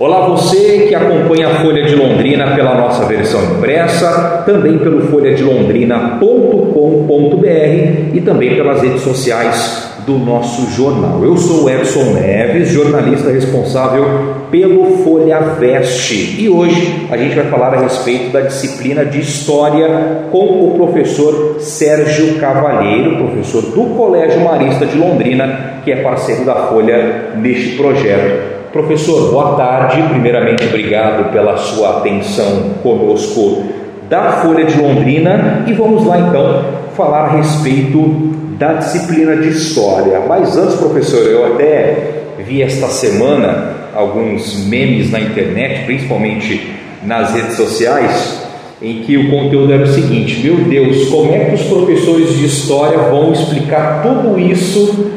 Olá você que acompanha a Folha de Londrina pela nossa versão impressa, também pelo folhadelondrina.com.br e também pelas redes sociais do nosso jornal. Eu sou o Edson Neves, jornalista responsável pelo Folha Veste e hoje a gente vai falar a respeito da disciplina de História com o professor Sérgio Cavalheiro, professor do Colégio Marista de Londrina, que é parceiro da Folha neste projeto. Professor, boa tarde. Primeiramente, obrigado pela sua atenção conosco da Folha de Londrina e vamos lá então falar a respeito da disciplina de História. Mas antes, professor, eu até vi esta semana alguns memes na internet, principalmente nas redes sociais, em que o conteúdo era o seguinte: meu Deus, como é que os professores de história vão explicar tudo isso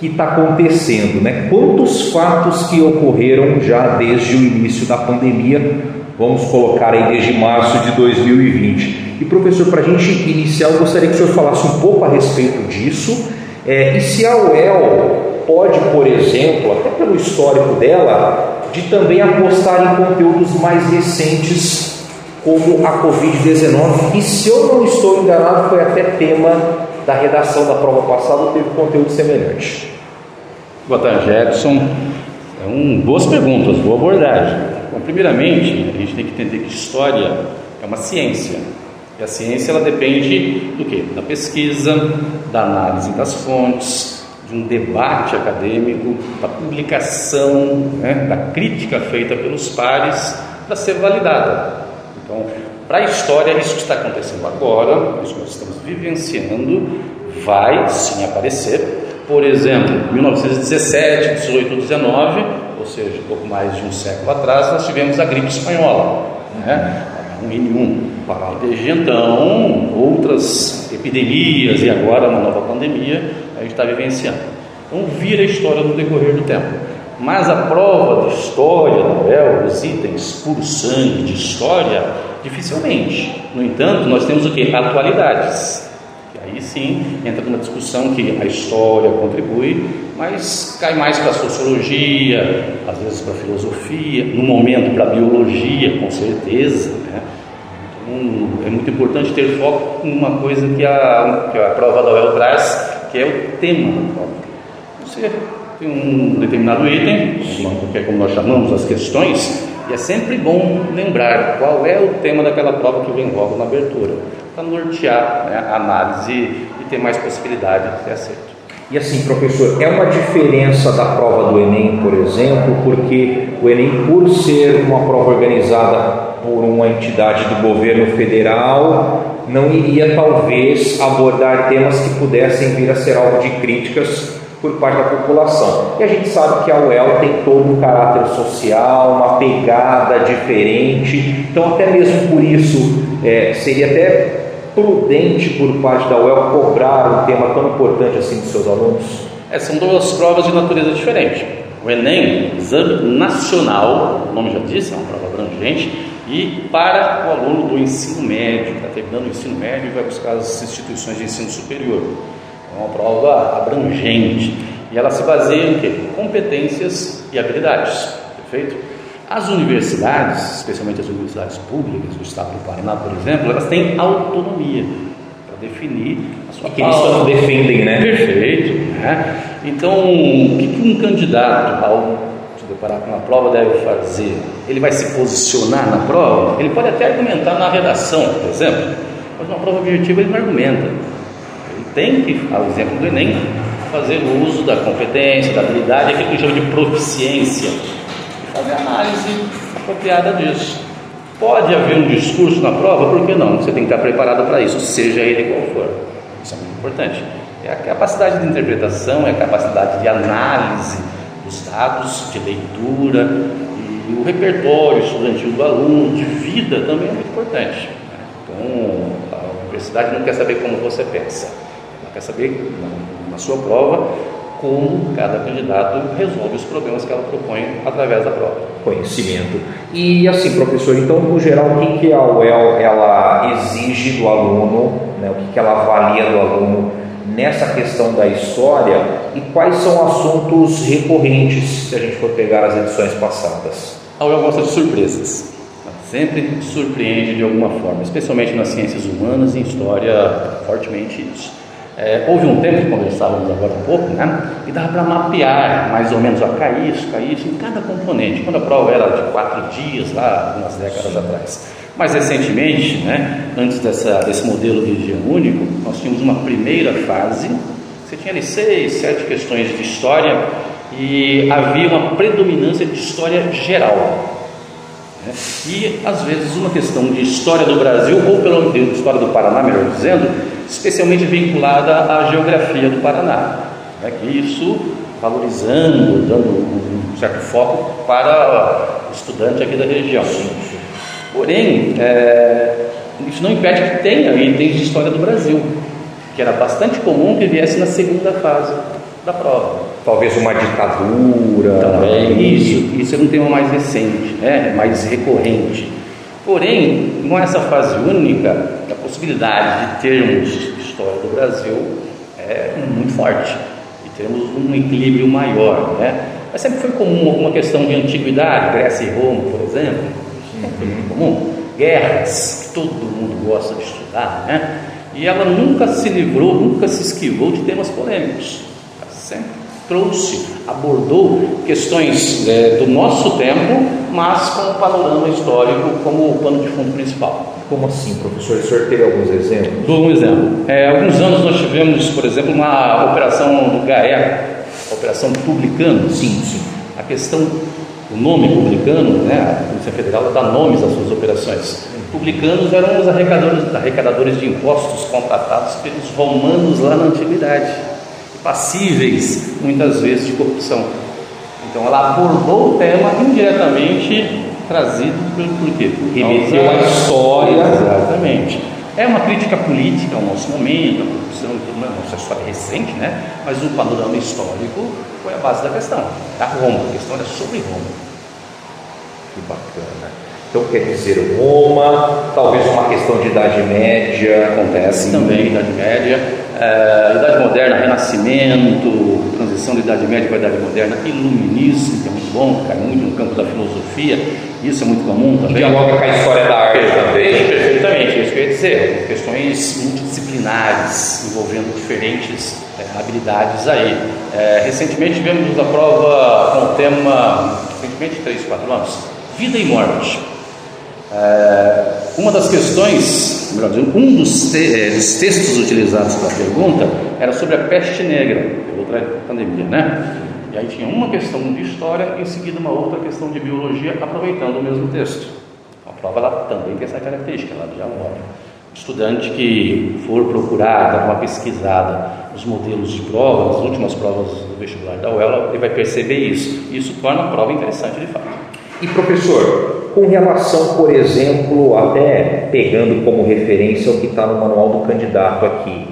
que está acontecendo, né? Quantos fatos que ocorreram já desde o início da pandemia, vamos colocar aí desde março de 2020. E professor, para a gente iniciar, eu gostaria que o senhor falasse um pouco a respeito disso. É, e se a UEL pode, por exemplo, até pelo histórico dela, de também apostar em conteúdos mais recentes, como a Covid-19, e se eu não estou enganado, foi até tema da redação da prova passada, teve conteúdo semelhante. Boa tarde, Edson. É um, boas perguntas, boa abordagem. Bom, primeiramente, a gente tem que entender que história é uma ciência. E a ciência ela depende do que? Da pesquisa, da análise das fontes, de um debate acadêmico, da publicação, né, da crítica feita pelos pares para ser validada. Então, para a história, isso que está acontecendo agora, isso que nós estamos vivenciando, vai sim aparecer por exemplo, 1917, 18, 19, ou seja, pouco mais de um século atrás, nós tivemos a gripe espanhola, né? H1N1. Desde então, outras epidemias e agora uma nova pandemia a gente está vivenciando. Então, vira a história no decorrer do tempo. Mas a prova de história UEL, os itens puro sangue de história, dificilmente. No entanto, nós temos o que? Atualidades. Aí sim entra numa discussão que a história contribui, mas cai mais para a sociologia, às vezes para a filosofia, no momento para a biologia, com certeza. Né? Então é muito importante ter foco em uma coisa que a, que a prova da UEL traz, que é o tema da prova. Você tem um determinado item, que é como nós chamamos as questões, e é sempre bom lembrar qual é o tema daquela prova que vem logo na abertura para nortear né, a análise e ter mais possibilidade de ter acerto. E assim, professor, é uma diferença da prova do Enem, por exemplo, porque o Enem, por ser uma prova organizada por uma entidade do governo federal, não iria talvez abordar temas que pudessem vir a ser alvo de críticas por parte da população. E a gente sabe que a UEL tem todo um caráter social, uma pegada diferente, então até mesmo por isso é, seria até prudente por parte da UEL cobrar um tema tão importante assim dos seus alunos? É, são duas provas de natureza diferente. O Enem, Exame Nacional, o nome já diz, é uma prova abrangente, e para o aluno do ensino médio, está terminando o ensino médio e vai buscar as instituições de ensino superior. É uma prova abrangente e ela se baseia em quê? Competências e habilidades, perfeito? As universidades, especialmente as universidades públicas do estado do Paraná, por exemplo, elas têm autonomia para definir a sua que eles só defendem, né? Perfeito. Né? Então, o que, um candidato ao se deparar com uma prova deve fazer? Ele vai se posicionar na prova? Ele pode até argumentar na redação, por exemplo, mas uma prova objetiva ele não argumenta. Tem que, ao exemplo do Enem, fazer uso da competência, da habilidade, aquilo que chama de proficiência fazer análise apropriada disso. Pode haver um discurso na prova, por que não? Você tem que estar preparado para isso, seja ele qual for. Isso é muito importante. É a capacidade de interpretação, é a capacidade de análise dos dados, de leitura, e o repertório estudantil do aluno, de vida também é muito importante. Então, a universidade não quer saber como você pensa, quer saber, na sua prova, como cada candidato resolve os problemas que ela propõe através da prova. Conhecimento. E assim, professor, então, no geral, o que, que a UEL ela exige do aluno, né, o que, que ela avalia do aluno nessa questão da história e quais são assuntos recorrentes se a gente for pegar as edições passadas? A UEL gosta de surpresas. Sempre surpreende de alguma forma, especialmente nas ciências humanas e em história, fortemente isso. É, houve um tempo, conversávamos agora um pouco, né? E dava para mapear mais ou menos, ó, cai isso, cai isso, em cada componente. Quando a prova era de quatro dias, lá, algumas décadas atrás. Mais recentemente, né, antes dessa, desse modelo de dia único, nós tínhamos uma primeira fase, você tinha ali seis, sete questões de história e havia uma predominância de história geral. Né? E às vezes uma questão de história do Brasil, ou pelo menos história do Paraná, melhor dizendo, especialmente vinculada à geografia do Paraná. Né? Que isso valorizando, dando um certo foco para o estudante aqui da região. Porém, é, isso não impede que tenha itens de história do Brasil, que era bastante comum que viesse na segunda fase da prova. Talvez uma ditadura. Também, isso, isso é um tema mais recente, né? mais recorrente. Porém, com essa fase única, a possibilidade de termos história do Brasil é muito forte e temos um equilíbrio maior. Né? Mas sempre foi comum alguma questão de antiguidade, Grécia e Roma, por exemplo, foi muito comum. Guerras, todo mundo gosta de estudar, né? E ela nunca se livrou, nunca se esquivou de temas polêmicos. Sempre trouxe, abordou questões é, do nosso tempo, mas com o panorama histórico como o pano de fundo principal. Como assim, professor? O senhor teve alguns exemplos? Dou um exemplo. É, alguns anos nós tivemos, por exemplo, uma operação do GAE, Operação Publicano. Sim, sim. A questão o nome publicano, né, a Polícia Federal dá nomes às suas operações. Publicanos eram os arrecadadores, arrecadadores de impostos contratados pelos romanos lá na antiguidade, passíveis muitas vezes de corrupção. Então ela abordou o tema indiretamente trazido por, por quê? Porque remeteu à história. Exatamente. É uma crítica política ao nosso momento, a corrupção e tudo mais, nossa história recente, né? Mas o panorama histórico foi a base da questão. A Roma, a questão era sobre Roma. Que bacana. Então quer dizer Roma, talvez uma questão de Idade Média. Acontece também, Idade Média, é, Idade Moderna, Renascimento, transição da Idade Média para a Idade Moderna, Iluminismo, que é muito bom, cai muito no campo da filosofia, isso é muito comum também. Dialoga com a história da arte também. Perfeitamente, isso que eu ia dizer, questões multidisciplinares envolvendo diferentes é, habilidades aí. É, recentemente tivemos a prova com o tema, recentemente, 3, 4 anos, Vida e Morte. É, uma das questões, melhor dizendo, um dos, te, é, dos textos utilizados para a pergunta era sobre a peste negra, outra pandemia, né? E aí tinha uma questão de história em seguida uma outra questão de biologia, aproveitando o mesmo texto. A prova ela também tem essa característica, ela dialoga. O estudante que for procurar dar uma pesquisada nos modelos de prova, nas últimas provas do vestibular da UEL, ele vai perceber isso. Isso torna a prova interessante de fato. E professor, com relação, por exemplo, até pegando como referência o que está no manual do candidato aqui,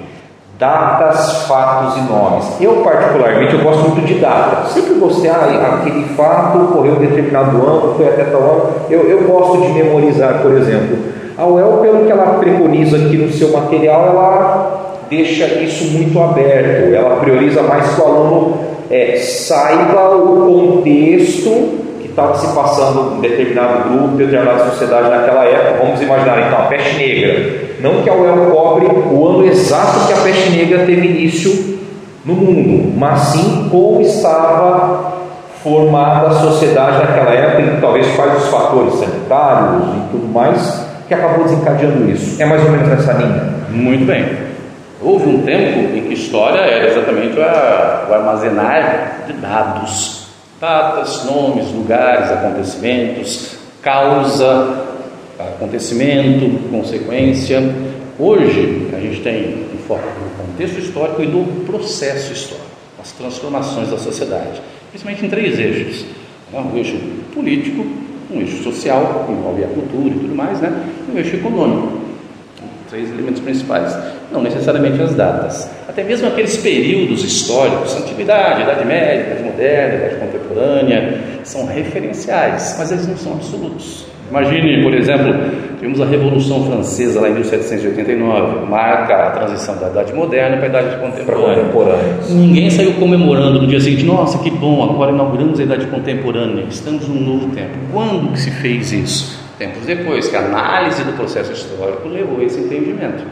datas, fatos e nomes. Eu particularmente eu gosto muito de datas. Sempre você, ah, aquele fato ocorreu em determinado ano, foi até tal ano. Eu, eu gosto de memorizar, por exemplo. A UEL, pelo que ela preconiza aqui no seu material, ela deixa isso muito aberto. Ela prioriza mais que o aluno é, saiba o contexto estava se passando em determinado grupo, determinada sociedade naquela época. Vamos imaginar então a peste negra. Não que a UEL cobre o ano exato que a peste negra teve início no mundo, mas sim como estava formada a sociedade naquela época, e talvez quais os fatores sanitários e tudo mais que acabou desencadeando isso. É mais ou menos nessa linha. Muito bem. Houve um tempo em que história era exatamente o armazenar de dados datas, nomes, lugares, acontecimentos, causa, acontecimento, consequência. Hoje a gente tem um foco no contexto histórico e no processo histórico, as transformações da sociedade, principalmente em três eixos: né? um eixo político, um eixo social, que envolve a cultura e tudo mais, né? e um eixo econômico três elementos principais, não necessariamente as datas. Até mesmo aqueles períodos históricos, antiguidade, Idade Média, Idade Moderna, Idade Contemporânea, são referenciais, mas eles não são absolutos. Imagine, por exemplo, tivemos a Revolução Francesa lá em 1789, marca a transição da Idade Moderna para a Idade Contemporânea. contemporânea. Ninguém saiu comemorando no dia seguinte, nossa, que bom, agora inauguramos a Idade Contemporânea, estamos num novo tempo. Quando que se fez isso? Tempos depois, que a análise do processo histórico levou a esse entendimento.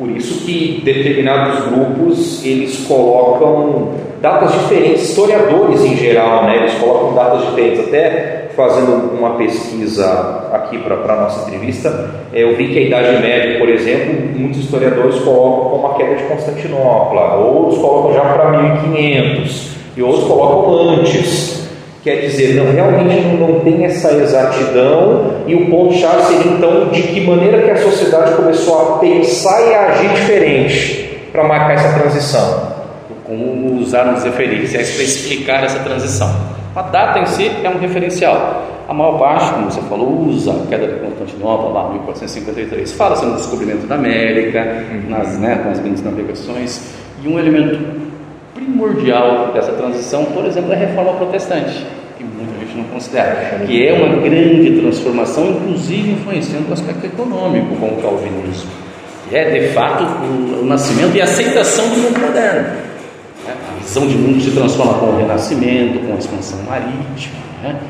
Por isso que determinados grupos eles colocam datas diferentes, historiadores em geral, né? Eles colocam datas diferentes. Até fazendo uma pesquisa aqui para a nossa entrevista, é, eu vi que a Idade Média, por exemplo, muitos historiadores colocam como a queda de Constantinopla, outros colocam já para 1500 e outros colocam antes. Quer dizer, não, realmente não, tem essa exatidão, e o ponto-chave seria então de que maneira que a sociedade começou a pensar e a agir diferente para marcar essa transição. Como usarmos referências para explicar essa transição. A data em si é um referencial. A maior parte, como você falou, usa a queda de Constantinopla, lá 1453. Fala-se no descobrimento da América, uhum. nas, né, nas grandes navegações, e um elemento primordial dessa transição, por exemplo, é a reforma protestante, que muita gente não considera, que é uma grande transformação, inclusive influenciando o aspecto econômico com o calvinismo, que é de fato o, nascimento e a aceitação do mundo moderno. Né? A visão de mundo se transforma com o renascimento, com a expansão marítima, né?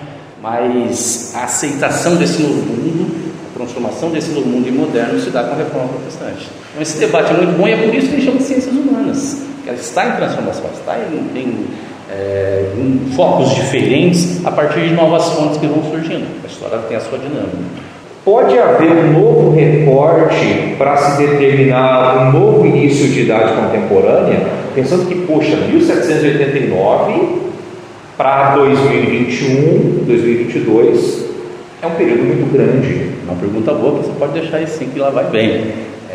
mas a aceitação desse novo mundo a transformação desse novo mundo moderno se dá com a reforma protestante. Então, esse debate é muito bom e é por isso que gente chama de ciências humanas ela está em transformação, está em, em, é, em, focos diferentes a partir de novas fontes que vão surgindo. A história tem a sua dinâmica. Pode haver um novo recorte para se determinar um novo início de idade contemporânea, pensando que, poxa, 1789 para 2021, 2022 é um período muito grande. Uma pergunta boa, você pode deixar aí sim que lá vai bem.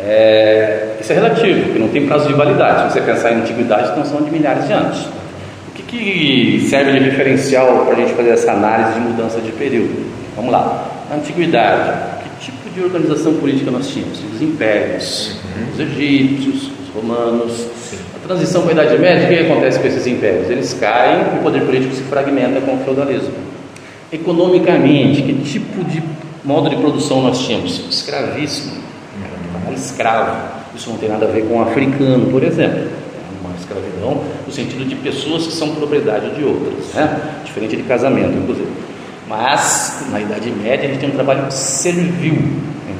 É, isso é relativo, porque não tem prazo de validade. Se você pensar em antiguidade, então são de milhares de anos. O que, que serve de referencial para a gente fazer essa análise de mudança de período? Vamos lá. Na antiguidade, que tipo de organização política nós tínhamos? Os impérios, uhum. os egípcios, os romanos. A transição para a Idade Média, o que acontece com esses impérios? Eles caem e o poder político se fragmenta com o feudalismo. Economicamente, que tipo de modo de produção nós tínhamos? Escravíssimo escravo. Isso não tem nada a ver com africano, por exemplo. É uma escravidão no sentido de pessoas que são propriedade de outras, né? diferente de casamento, inclusive. Mas, na Idade Média, a gente tem um trabalho servil.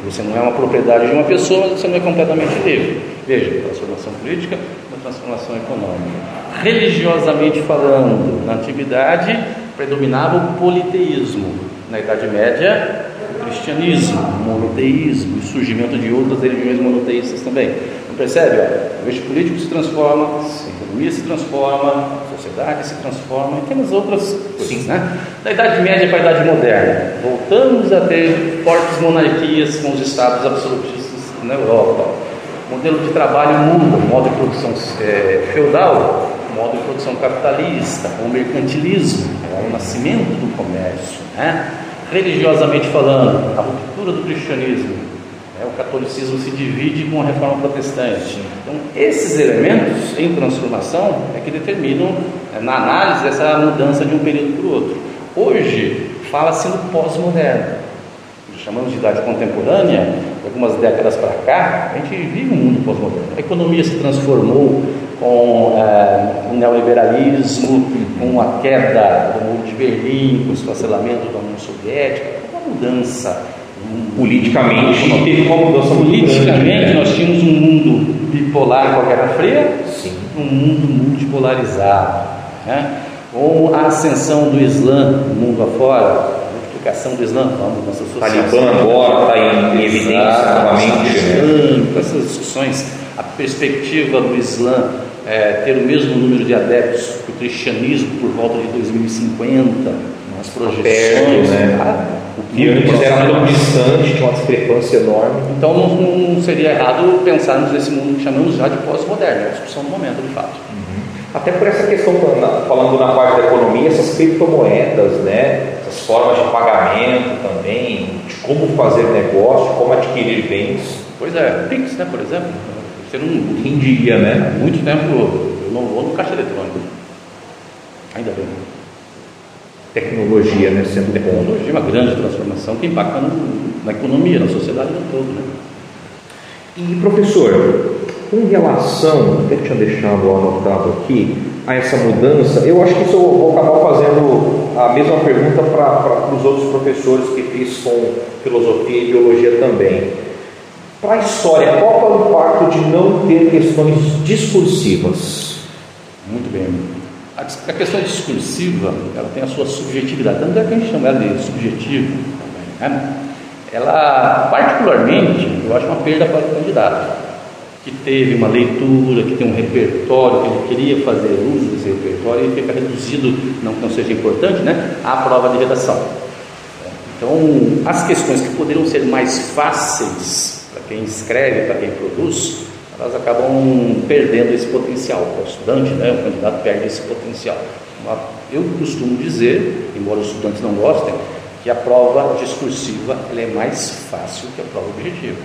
Você não é uma propriedade de uma pessoa, mas você não é completamente livre. Veja, transformação política, uma transformação econômica. Religiosamente falando, na antiguidade predominava o politeísmo. Na Idade Média, cristianismo, monoteísmo e surgimento de outras religiões monoteístas também. Não percebe? Ó, o eixo político se transforma, a economia se transforma, a sociedade se transforma e temos outras coisas. Né? Da Idade Média para a Idade Moderna, voltamos a ter fortes monarquias com os estados absolutistas na Europa. O modelo de trabalho muda, o modo de produção é, feudal, o modo de produção capitalista, o mercantilismo, é o nascimento do comércio. Né? Religiosamente falando, a ruptura do cristianismo, né, o catolicismo se divide com a reforma protestante. Então, esses elementos em transformação é que determinam, né, na análise, essa mudança de um período para o outro. Hoje, fala-se no pós-moderno. Chamamos de idade contemporânea, algumas décadas para cá, a gente vive um mundo pós-moderno. A economia se transformou com é, o neoliberalismo, com a queda do muro de Berlim, com o esfacelamento da União Soviética, uma mudança. Politicamente, teve uma mudança Politicamente, né? nós tínhamos um mundo bipolar com a Guerra Fria, Sim. um mundo multipolarizado. Né? Com a ascensão do Islã no mundo afora, a multiplicação do Islã, vamos nossa sociedade. Talibã agora está em evidência novamente. Né? Essas discussões, a perspectiva do Islã é, ter o mesmo número de adeptos que o cristianismo por volta de 2050, nas projeções. Perto, né? Ah, o que antes era tão distante, tinha uma discrepância enorme. Então não, não, seria errado pensarmos nesse mundo que chamamos já de pós-moderno, é a discussão do momento, de fato. Até por essa questão, falando na parte da economia, essas criptomoedas, né? essas formas de pagamento também, de como fazer negócio, como adquirir bens. Pois é, Pix, né, por exemplo. Você não rendia, né? Há muito tempo eu não vou no caixa eletrônico. Ainda bem. tecnologia, né, sendo tecnologia, uma grande transformação que impacta no, na economia, na sociedade no todo. Né? E professor, com relação, até tinha deixado anotado aqui, a essa mudança, eu acho que isso eu vou acabar fazendo a mesma pergunta para os outros professores que fiz com filosofia e biologia também. Para a história, qual é o impacto de não ter questões discursivas? Muito bem. A questão discursiva, ela tem a sua subjetividade, tanto é que a gente chama ela de subjetivo né? Ela, particularmente, eu acho uma perda para o candidato, que teve uma leitura, que tem um repertório, que ele queria fazer uso desse repertório e fica reduzido, não que não seja importante, né, à prova de redação. Então, as questões que poderiam ser mais fáceis para quem escreve, para quem produz, elas acabam perdendo esse potencial. O estudante, né, o candidato perde esse potencial. Eu costumo dizer, embora os estudantes não gostem, que a prova discursiva é mais fácil que a prova objetiva.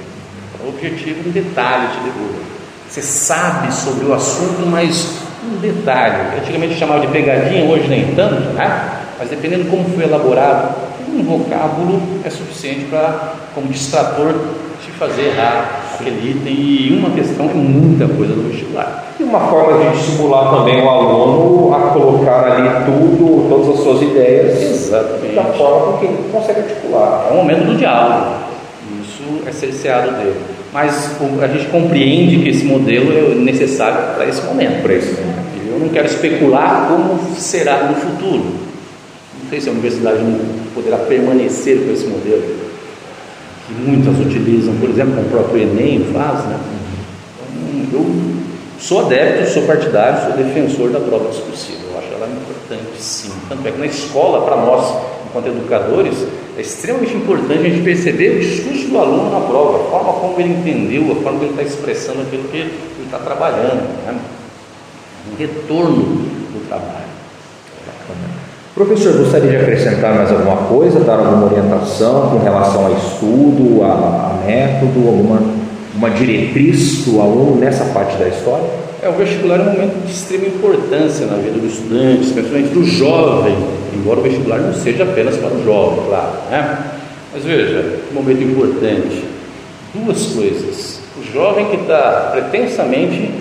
A prova objetiva, um detalhe te derruba. Você sabe sobre o assunto, mas um detalhe. Antigamente chamava de pegadinha, hoje nem tanto, né? Mas dependendo como foi elaborado, um vocábulo é suficiente para, como distrator, te fazer errar aquele item e uma questão é muita coisa do vestibular. E uma forma de estimular também o aluno a colocar ali tudo, todas as suas ideias, Exatamente. da forma que ele consegue articular. É o momento do diálogo, isso é cerceado dele. Mas a gente compreende que esse modelo é necessário para esse momento. Para momento. Eu não quero especular como será no futuro. Não sei se a universidade poderá permanecer com esse modelo que muitas utilizam, por exemplo, como o próprio Enem faz, né? Então, eu sou adepto, sou partidário, sou defensor da prova discursiva. Eu acho ela importante, sim. Tanto é que na escola, para nós, enquanto educadores, é extremamente importante a gente perceber o discurso do aluno na prova, a forma como ele entendeu, a forma como ele está expressando aquilo que ele está trabalhando, né? um retorno do trabalho. Professor, gostaria de acrescentar mais alguma coisa, dar alguma orientação com relação a estudo, a, a método, alguma uma diretriz para o aluno nessa parte da história? É, o vestibular é um momento de extrema importância na vida do estudante, especialmente do jovem, embora o vestibular não seja apenas para o jovem, claro, né? Mas veja, um momento importante, duas coisas. O jovem que está pretensamente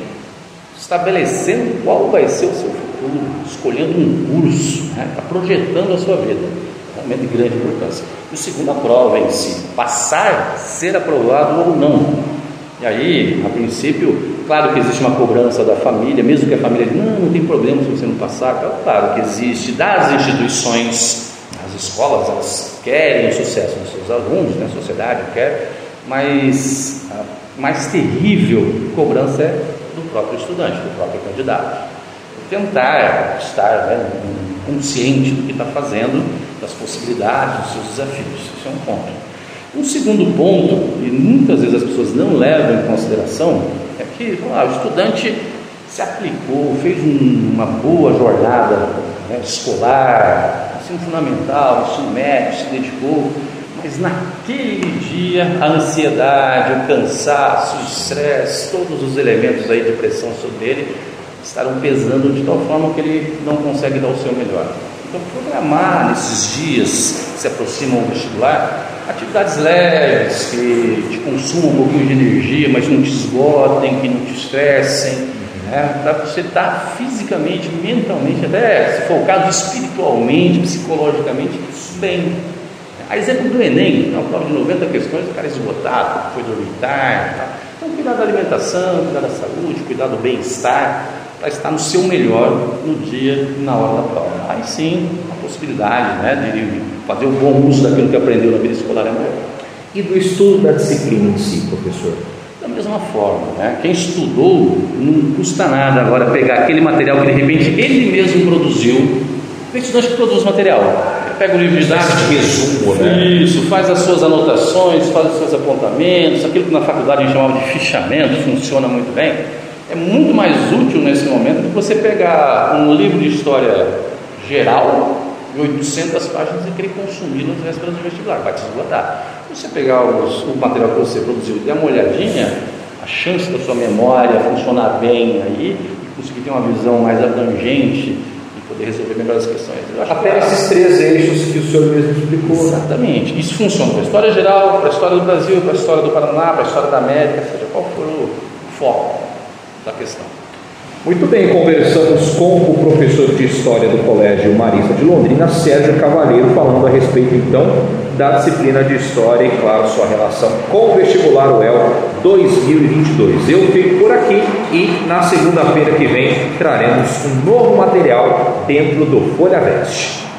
estabelecendo qual vai ser o seu futuro, escolhendo um curso, está né? Tá projetando a sua vida. É um momento de grande importância. E o segundo, a prova em si, passar, ser aprovado ou não. E aí, a princípio, claro que existe uma cobrança da família, mesmo que a família diga, não, não tem problema se você não passar, claro que existe das instituições, as escolas, elas querem o sucesso dos seus alunos, né? a sociedade quer, mas a mais terrível cobrança é do próprio estudante, do próprio candidato. Tentar estar né, consciente do que está fazendo, das possibilidades, dos seus desafios, isso é um ponto. Um segundo ponto, e muitas vezes as pessoas não levam em consideração, é que ah, o estudante se aplicou, fez um, uma boa jornada né, escolar, ensino fundamental, ensino médio, se dedicou, mas naquele dia a ansiedade, o cansaço, o estresse, todos os elementos aí de pressão sobre ele estarão pesando de tal forma que ele não consegue dar o seu melhor. Então, programar nesses dias que se aproximam do vestibular atividades leves que te consumam um pouquinho de energia, mas não te esgotem, que não te estressem, né? para você estar fisicamente, mentalmente, até se for o caso, espiritualmente, psicologicamente, bem. A exemplo do Enem, uma prova de 90 questões, o cara é esgotado, foi dormir tarde. Tá? Então, cuidar da alimentação, cuidar da saúde, cuidar do bem-estar, para estar no seu melhor no dia e na hora da prova. Aí sim, a possibilidade né, de fazer o bom uso daquilo que aprendeu na vida escolar é maior. E do estudo da disciplina em si, professor? Da mesma forma, né? quem estudou não custa nada agora pegar aquele material que de repente ele mesmo produziu. Tem estudante que produz material, ele pega o livro de dados, resumo, né? Isso, faz as suas anotações, faz os seus apontamentos, aquilo que na faculdade a gente chamava de fichamento, funciona muito bem é muito mais útil nesse momento do que você pegar um livro de história geral de 800 páginas e querer consumir nas vésperas do vestibular, vai te esgotar. Se você pegar os, o material que você produziu e der uma olhadinha, a chance da sua memória funcionar bem aí e conseguir ter uma visão mais abrangente e poder resolver melhor as questões. Até esses três eixos que o senhor mesmo explicou. Exatamente. Isso funciona para a história geral, para a história do Brasil, para a história do Paraná, para a história da América, seja qual for o foco da questão. Muito bem, conversamos com o professor de História do Colégio Marista de Londrina, Sérgio Cavalheiro, falando a respeito então da disciplina de História e, claro, sua relação com o vestibular UEL 2022. Eu fico por aqui e na segunda-feira que vem traremos um novo material dentro do Folha Veste.